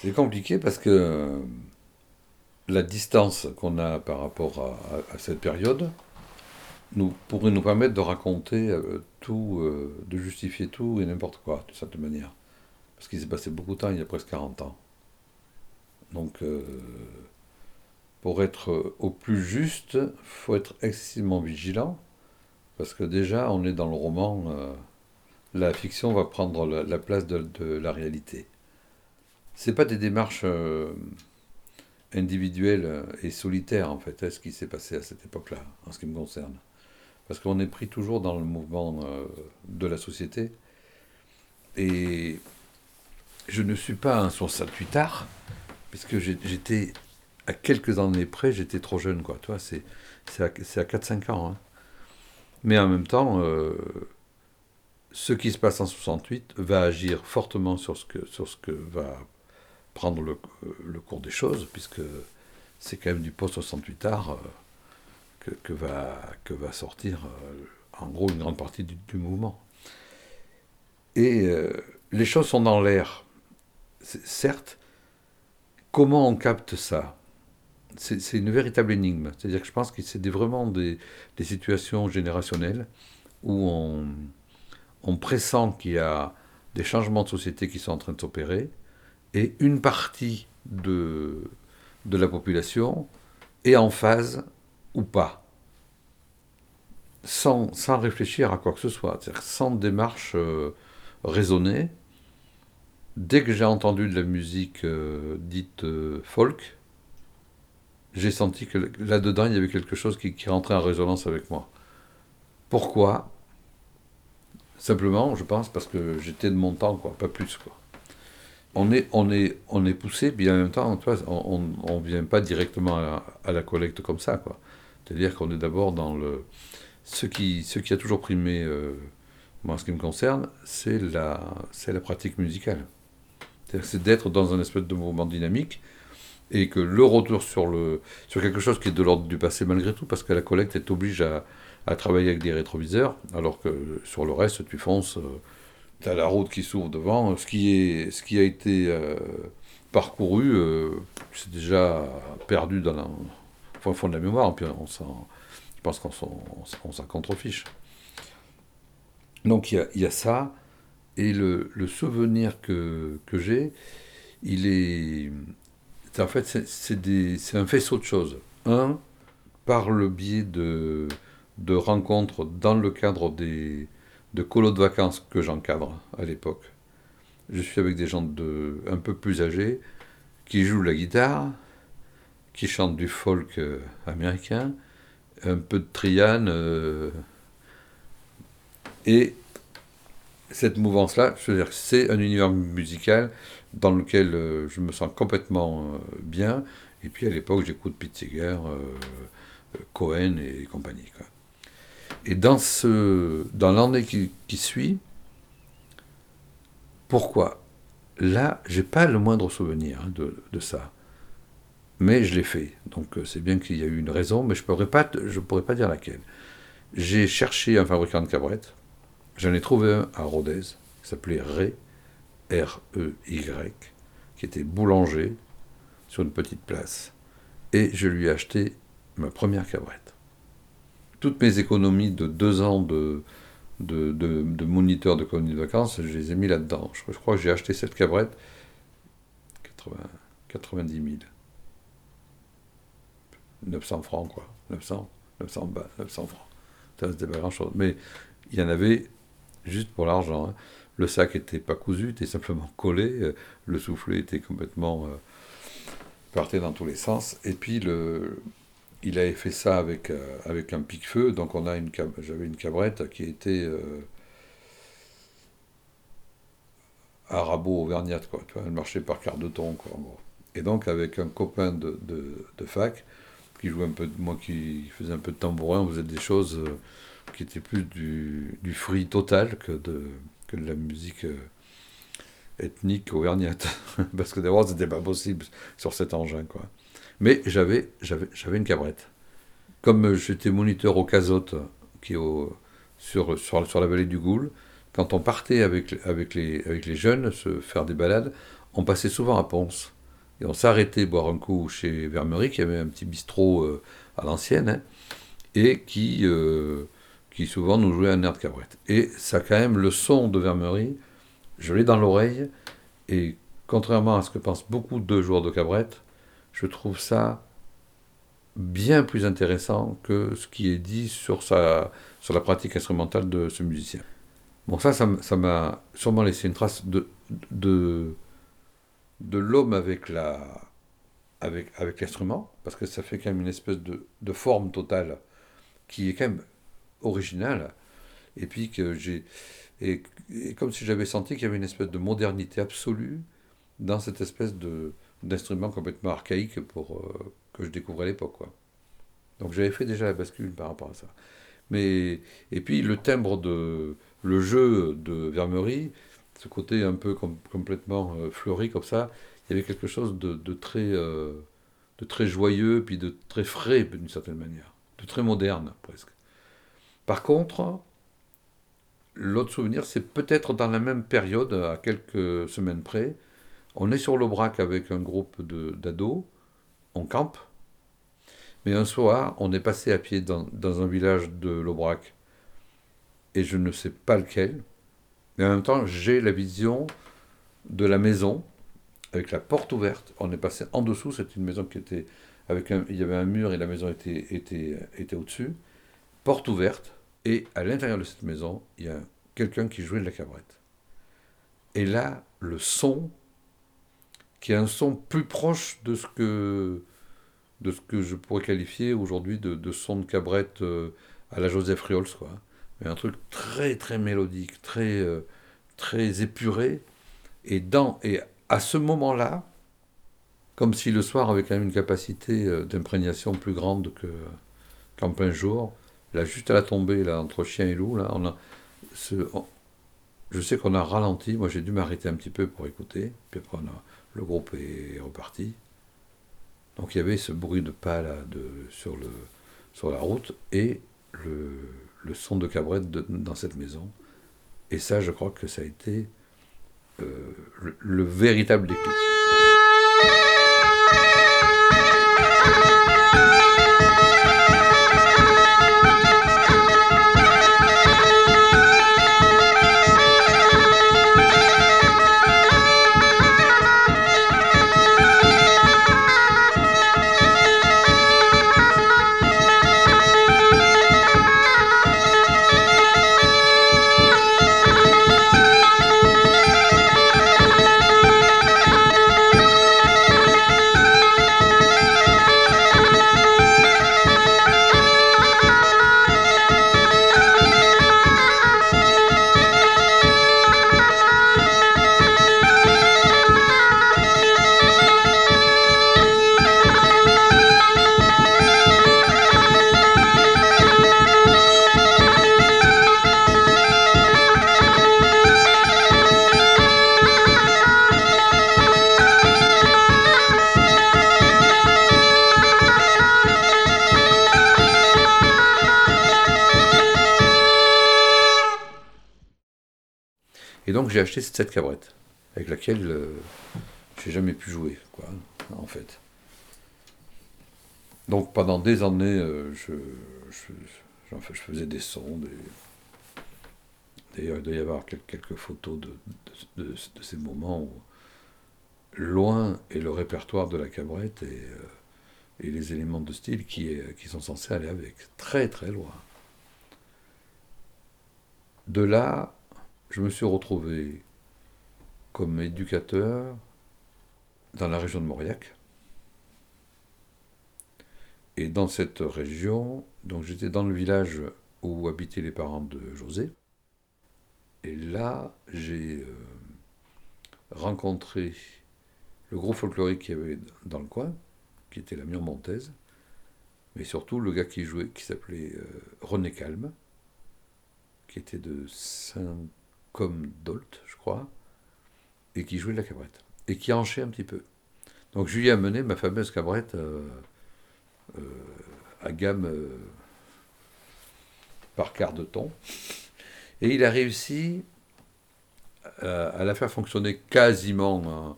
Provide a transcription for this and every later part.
C'est compliqué parce que euh, la distance qu'on a par rapport à, à, cette période nous, pourrait nous permettre de raconter euh, tout, euh, de justifier tout et n'importe quoi, de cette manière. Parce qu'il s'est passé beaucoup de temps, il y a presque 40 ans. Donc, euh, pour être au plus juste, il faut être excessivement vigilant, parce que déjà, on est dans le roman, euh, la fiction va prendre la, place de, la réalité. C'est pas des démarches euh, individuelles et solitaires, en fait, ce qui s'est passé à cette époque-là, en ce qui me concerne. Parce qu'on est pris toujours dans le mouvement de la société. Et je ne suis pas un 68 art, puisque j'étais à quelques années près, j'étais trop jeune, quoi. Toi, c'est à, à 4-5 ans. Hein. Mais en même temps, euh, ce qui se passe en 68 va agir fortement sur ce que, sur ce que va prendre le, cours des choses, puisque c'est quand même du post-68 art euh, que, que, va, que va sortir, euh, en gros, une grande partie du mouvement. Et les choses sont dans l'air certes, comment on capte ça? C'est une véritable énigme. C'est-à-dire que je pense que c'est vraiment des, situations générationnelles où on, on pressent qu'il y a des changements de société qui sont en train de s'opérer et une partie de, de la population est en phase ou pas, sans, sans réfléchir à quoi que ce soit, sans démarche euh, raisonnée dès que j'ai entendu de la musique euh, dite euh, folk, j'ai senti que là-dedans, il y avait quelque chose qui, rentrait en résonance avec moi. Pourquoi? Simplement, je pense, parce que j'étais de mon temps, quoi, pas plus. Quoi. On est, on est, on est poussé, puis en même temps, on ne vient pas directement à la, collecte comme ça. Quoi. C'est-à-dire qu'on est d'abord dans le... Ce qui, ce qui a toujours primé, euh, moi, en ce qui me concerne, c'est la, la pratique musicale c'est d'être dans un espèce de mouvement dynamique et que le retour sur, le, sur quelque chose qui est de l'ordre du passé malgré tout, parce que la collecte est oblige à, à, travailler avec des rétroviseurs, alors que sur le reste, tu fonces, euh, tu as la route qui s'ouvre devant, ce qui, est, ce qui a été euh, parcouru, euh, c'est déjà perdu dans la, fond de la mémoire, puis on je pense qu'on s'en contrefiche. Donc il y, y a ça, et le, souvenir que, que j'ai, il est. En fait, c'est un faisceau de choses. Un, par le biais de, de rencontres dans le cadre des, de colos de vacances que j'encadre à l'époque. Je suis avec des gens de, un peu plus âgés qui jouent la guitare, qui chantent du folk euh, américain, un peu de triane, euh, et cette mouvance-là, c'est un univers musical dans lequel euh, je me sens complètement euh, bien. Et puis à l'époque, j'écoute Pete euh, Cohen et compagnie. Et dans, dans l'année qui, suit, pourquoi? Là, j'ai pas le moindre souvenir hein, de, ça. Mais je l'ai fait. Donc c'est bien qu'il y a eu une raison, mais je ne pourrais, pas, pourrais pas dire laquelle. J'ai cherché un fabricant de cabrettes J'en ai trouvé un à Rodez, qui s'appelait Ré, R-E-Y, qui était boulanger sur une petite place. Et je lui ai acheté ma première cabrette. Toutes mes économies de deux ans de, de, de, moniteur de colonie de vacances, je les ai mis là-dedans. Je, crois que j'ai acheté cette cabrette 80, 90 000. 900 francs, quoi. 900, 900, 900 francs. Ça, c'était pas grand-chose. Mais il y en avait juste pour l'argent. Hein. Le sac était pas cousu, était simplement collé, euh, le soufflet était complètement euh, partait dans tous les sens. Et puis le, il avait fait ça avec, euh, un pic-feu, donc on a une j'avais une cabrette qui était arabo-auvergnate, quoi. Elle marchait par quart de ton, quoi. Et donc avec un copain de, de, fac qui jouait un peu, moi qui faisais un peu de tambourin, on faisait des choses qui était plus du, fruit total que de, que de la musique euh, ethnique auvergnate. Parce que d'abord, c'était pas possible sur cet engin, quoi. Mais j'avais, une cabrette. Comme j'étais moniteur au Cazotte, qui est au, sur, sur, sur, la vallée du Goul, quand on partait avec, avec, les, avec les jeunes se faire des balades, on passait souvent à Ponce. Et on s'arrêtait boire un coup chez Vermery, qui avait un petit bistrot euh, à l'ancienne, hein, et qui, euh, qui souvent nous jouait un air de cabrette. Et ça, quand même, le son de Vermery, je l'ai dans l'oreille, et contrairement à ce que pensent beaucoup de joueurs de cabrette, je trouve ça bien plus intéressant que ce qui est dit sur, sa, sur la pratique instrumentale de ce musicien. Bon, ça, ça m'a sûrement laissé une trace de, de, de l'homme avec la avec, avec l'instrument, parce que ça fait quand même une espèce de, de forme totale qui est quand même originale, et puis que j'ai et, comme si j'avais senti qu'il y avait une espèce de modernité absolue dans cette espèce d'instrument complètement archaïque pour euh, que je découvrais à l'époque. Donc j'avais fait déjà la bascule par rapport à ça. Mais et puis le timbre de le jeu de Vermery, ce côté un peu complètement euh, fleuri comme ça, il y avait quelque chose de, très, euh, de très joyeux, puis de très frais d'une certaine manière, de très moderne presque. Par contre, l'autre souvenir, c'est peut-être dans la même période, à quelques semaines près, on est sur l'Aubrac avec un groupe d'ados, on campe, mais un soir, on est passé à pied dans, un village de l'Aubrac, et je ne sais pas lequel, mais en même temps, j'ai la vision de la maison avec la porte ouverte. On est passé en dessous, c'est une maison qui était il y avait un mur et la maison était au-dessus. Porte ouverte, et à l'intérieur de cette maison, il y a quelqu'un qui jouait de la cabrette. Et là, le son, qui est un son plus proche de ce que, de ce que je pourrais qualifier aujourd'hui de, son de cabrette euh, à la Joseph Riols, quoi mais un truc très très mélodique, très, euh, très épuré. Et, dans, et à ce moment-là, comme si le soir avait quand même une capacité euh, d'imprégnation plus grande que, qu'en plein jour, là juste à la tombée, là, entre chien et loup, là, on a je sais qu'on a ralenti, moi j'ai dû m'arrêter un petit peu pour écouter, puis après le groupe est reparti. Donc il y avait ce bruit de pas là, de, sur, la route, et le, le son de cabrette dans cette maison. Et ça, je crois que ça a été euh, le, le véritable déclic. Acheté cette cabrette, avec laquelle euh, j'ai jamais pu jouer, quoi, en fait. Donc pendant des années, euh, je, je, faisais des sons. D'ailleurs, il doit y avoir quelques photos de, de, ces moments où loin est le répertoire de la cabrette et, euh, et les éléments de style qui, qui sont censés aller avec. Très très loin. De là, je me suis retrouvé comme éducateur dans la région de Mauriac. Et dans cette région, donc j'étais dans le village où habitaient les parents de José. Et là, j'ai euh, rencontré le gros folklorique qu'il y avait dans le coin, qui était la Montaise, mais surtout le gars qui jouait, qui s'appelait euh, René Calme, qui était de Saint comme Dolt, je crois. et qui jouait de la cabrette, et qui hanchait un petit peu. Donc je lui ai amené ma fameuse cabrette euh, euh, à gamme euh, par quart de ton, et il a réussi à, la faire fonctionner quasiment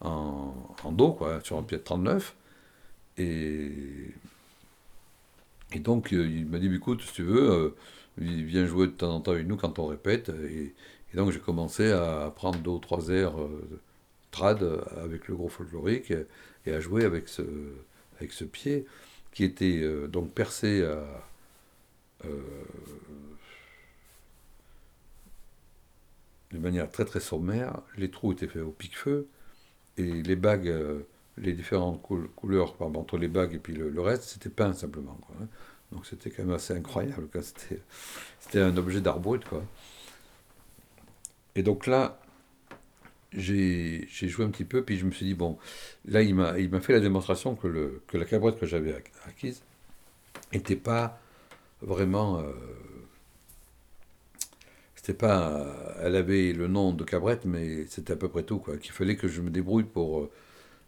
en, en, en Do, quoi, sur un pied de 39, et, et donc il m'a dit, écoute, si tu veux, viens jouer de temps en temps avec nous quand on répète, et, et donc j'ai commencé à prendre deux ou trois airs euh, trad avec le gros folklorique et, à jouer avec ce, avec ce pied qui était euh, donc percé à, euh, de manière très très sommaire. Les trous étaient faits au pic-feu et les bagues, les différentes couleurs entre les bagues et puis le, reste, c'était peint simplement. Hein. Donc c'était quand même assez incroyable. C'était un objet d'art brut. Quoi. Et donc là, j'ai joué un petit peu, puis je me suis dit, bon, là, il m'a fait la démonstration que, le, que la cabrette que j'avais acquise n'était pas vraiment. Euh, c'était pas. elle avait le nom de cabrette, mais c'était à peu près tout, quoi. Qu'il fallait que je me débrouille pour,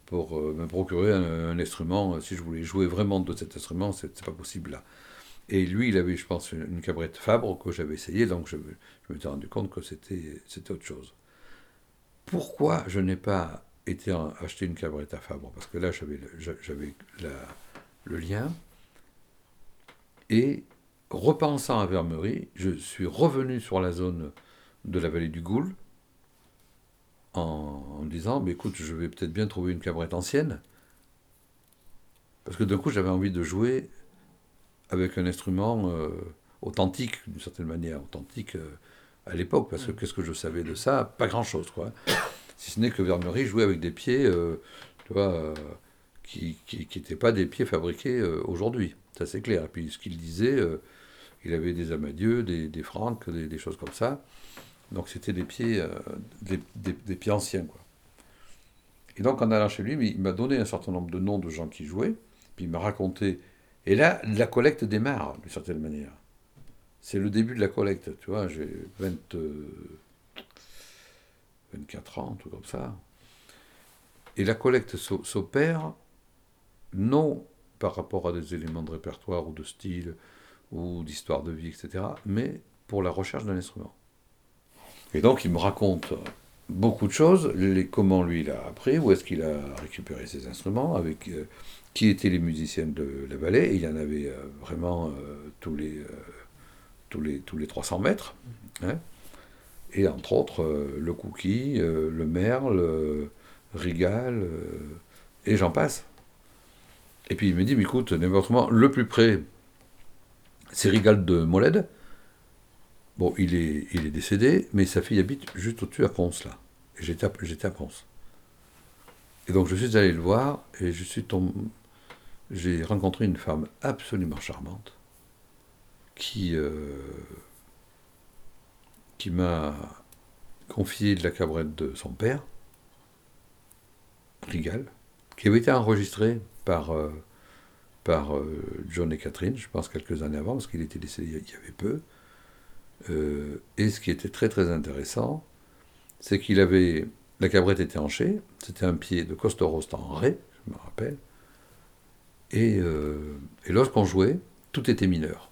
pour euh, me procurer un, instrument. Si je voulais jouer vraiment de cet instrument, c'est pas possible là. Et lui, il avait, je pense, une cabrette Fabre que j'avais essayé, donc je, je m'étais rendu compte que c'était autre chose. Pourquoi je n'ai pas été acheter une cabrette à Fabre? Parce que là, j'avais le, lien. Et repensant à Vermerie, je suis revenu sur la zone de la vallée du Goul en, en disant mais écoute, je vais peut-être bien trouver une cabrette ancienne. Parce que d'un coup, j'avais envie de jouer avec un instrument euh, authentique, d'une certaine manière, authentique euh, à l'époque, parce que qu'est-ce que je savais de ça? Pas grand-chose, quoi. Si ce n'est que Vermery jouait avec des pieds, euh, tu vois, qui n'étaient pas des pieds fabriqués aujourd'hui, ça c'est clair. Et puis ce qu'il disait, il avait des Amadieux, des, des Francs, des, choses comme ça. Donc c'était des pieds, des, des, pieds anciens, quoi. Et donc en allant chez lui, il m'a donné un certain nombre de noms de gens qui jouaient, puis il m'a raconté et là, la collecte démarre, d'une certaine manière. C'est le début de la collecte, tu vois, j'ai 24 euh, ans, tout comme ça. Et la collecte s'opère non par rapport à des éléments de répertoire ou de style ou d'histoire de vie, etc., mais pour la recherche d'un instrument. Et donc il me raconte beaucoup de choses, les, comment lui il a appris, où est-ce qu'il a récupéré ses instruments, avec euh, qui étaient les musiciens de la vallée, il y en avait euh, vraiment euh, tous, les, tous, les, tous les 300 mètres. Hein. et entre autres, le Cookie, le Merle, Rigal, et j'en passe. Et puis il me dit, mais écoute, le plus près, c'est Rigal de Molède, Bon, il est, il est décédé, mais sa fille habite juste au-dessus à Ponce, là. Et j'étais à, à Ponce. Et donc je suis allé le voir, et je suis tombé... J'ai rencontré une femme absolument charmante, qui, euh, qui m'a confié de la cabrette de son père, Rigal, qui avait été enregistrée par, euh, par euh, John et Catherine, je pense quelques années avant, parce qu'il était décédé il y avait peu. Et ce qui était très très intéressant, c'est qu'il avait. La cabrette était hanchée, c'était un pied de Coste-Rost en ré, je me rappelle. Euh, et lorsqu'on jouait, tout était mineur.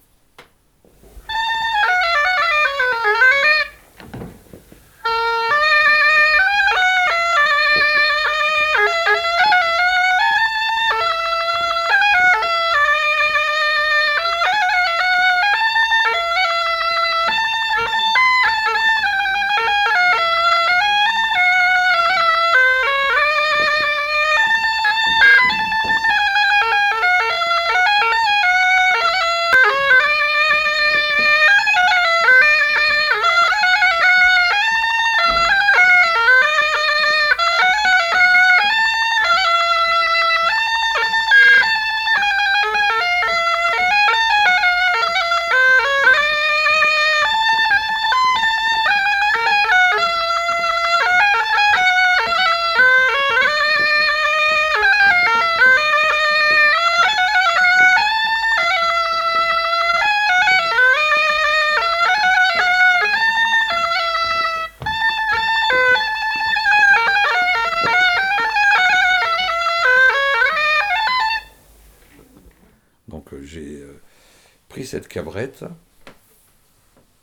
Cabrette,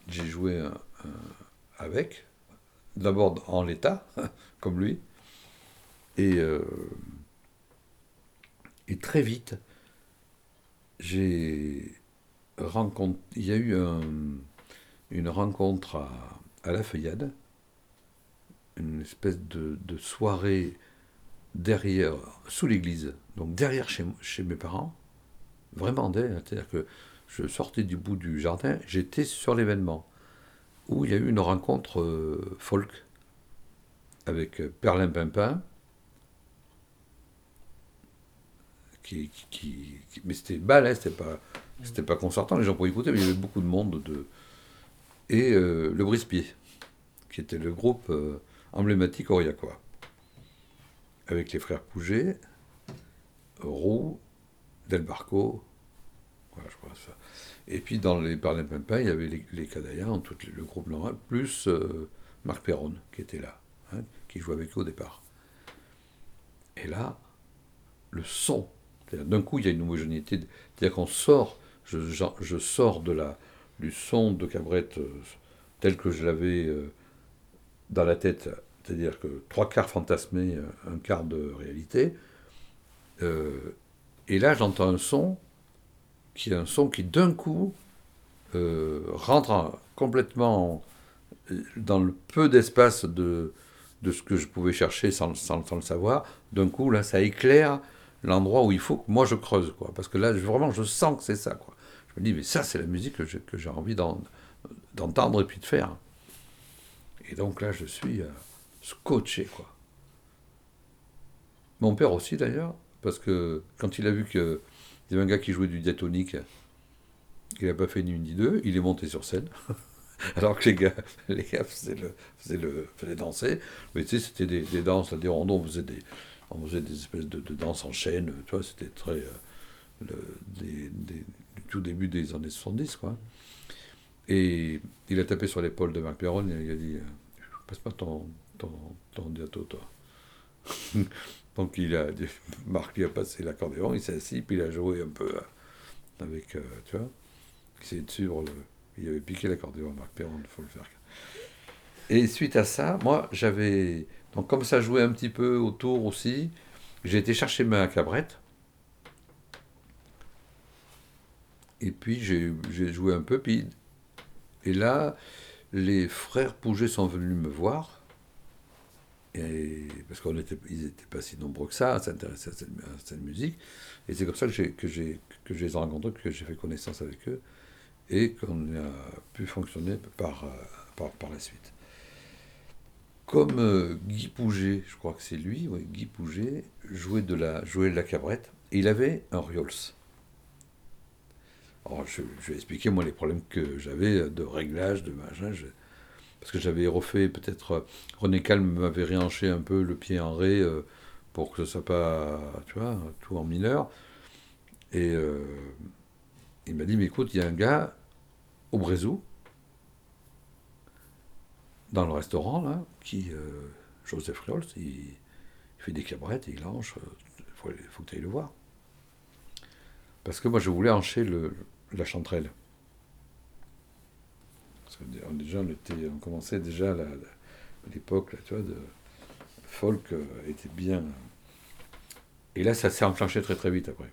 j'ai joué avec, d'abord en l'état, comme lui, et, euh, et très vite, j'ai rencontré, il y a eu une rencontre à, la Feuillade, une espèce de, de soirée derrière, sous l'église, donc derrière chez, chez mes parents, vraiment derrière, c'est-à-dire que je sortais du bout du jardin, j'étais sur l'événement, où il y a eu une rencontre euh, folk avec euh, Perlin Pimpin, qui, mais c'était bal, c'était pas, c'était pas concertant, les gens pouvaient écouter, mais il y avait beaucoup de monde de, et euh, le Brispier, qui était le groupe emblématique aurillacois, avec les frères Pouget, Roux, Delbarco, Et puis dans les Parlin Pimpin, il y avait les, les tout le groupe normal, plus euh, Marc Perron qui était là, hein, qui jouait avec eux au départ. Et là, le son, d'un coup il y a une homogénéité, c'est-à-dire qu'on sort, je, sors de la, du son de Cabrette euh, tel que je l'avais euh, dans la tête, c'est-à-dire que trois quarts fantasmé, un quart de réalité. et là j'entends un son qui est un son qui d'un coup euh, rentre complètement dans le peu d'espace de, de ce que je pouvais chercher sans, sans, le savoir. D'un coup, là, ça éclaire l'endroit où il faut que moi je creuse, quoi. Parce que là, vraiment, je sens que c'est ça, quoi. Je me dis, mais ça, c'est la musique que j'ai envie d'entendre et puis de faire. Et donc là, je suis euh, scotché, quoi. Mon père aussi, d'ailleurs, parce que quand il a vu que il y avait un gars qui jouait du diatonique. Il n'a pas fait ni une ni deux. Il est monté sur scène. Alors que les gars, les gars faisaient, le, faisaient, danser. Mais tu sais, c'était des, des, danses, des rondons. On faisait des, on faisait des espèces de, de danses en chaîne. Tu vois, c'était très. Euh, le, des, du tout début des années 70, quoi. Et il a tapé sur l'épaule de Marc Perron et il a dit euh, Passe pas ton, ton, ton diato, toi. Donc il a, Marc lui a passé l'accordéon, il s'est assis, puis il a joué un peu euh, avec, euh, tu vois, il il avait piqué l'accordéon, Marc Perron, il faut le faire. Et suite à ça, moi j'avais, donc comme ça jouait un petit peu autour aussi, j'ai été chercher ma cabrette, et puis j'ai joué un peu, puis, et là, les frères Pouget sont venus me voir, et, parce qu'ils n'étaient pas si nombreux que ça à s'intéresser à, cette musique. Et c'est comme ça que j'ai, que, j'ai, que je les ai rencontrés, que j'ai fait connaissance avec eux, et qu'on a pu fonctionner par, par, par la suite. Comme euh, Guy Pouget, je crois que c'est lui, Guy Pouget, jouait de la, jouait de la cabrette, et il avait un Riols. Alors, je, vais expliquer, moi, les problèmes que j'avais de réglage, de machin parce que j'avais refait peut-être euh, René Calme m'avait réhanché un peu le pied en ré euh, pour que ce soit pas tu vois tout en mineur. Et euh, il m'a dit mais écoute il y a un gars au Brésil dans le restaurant là qui Joseph Riols il, fait des cabrettes et il hanche il faut, que tu ailles le voir. Parce que moi je voulais hancher la chanterelle on, était, on commençait déjà l'époque, tu vois, de folk euh, était bien. Et là, ça s'est enclenché très très vite après.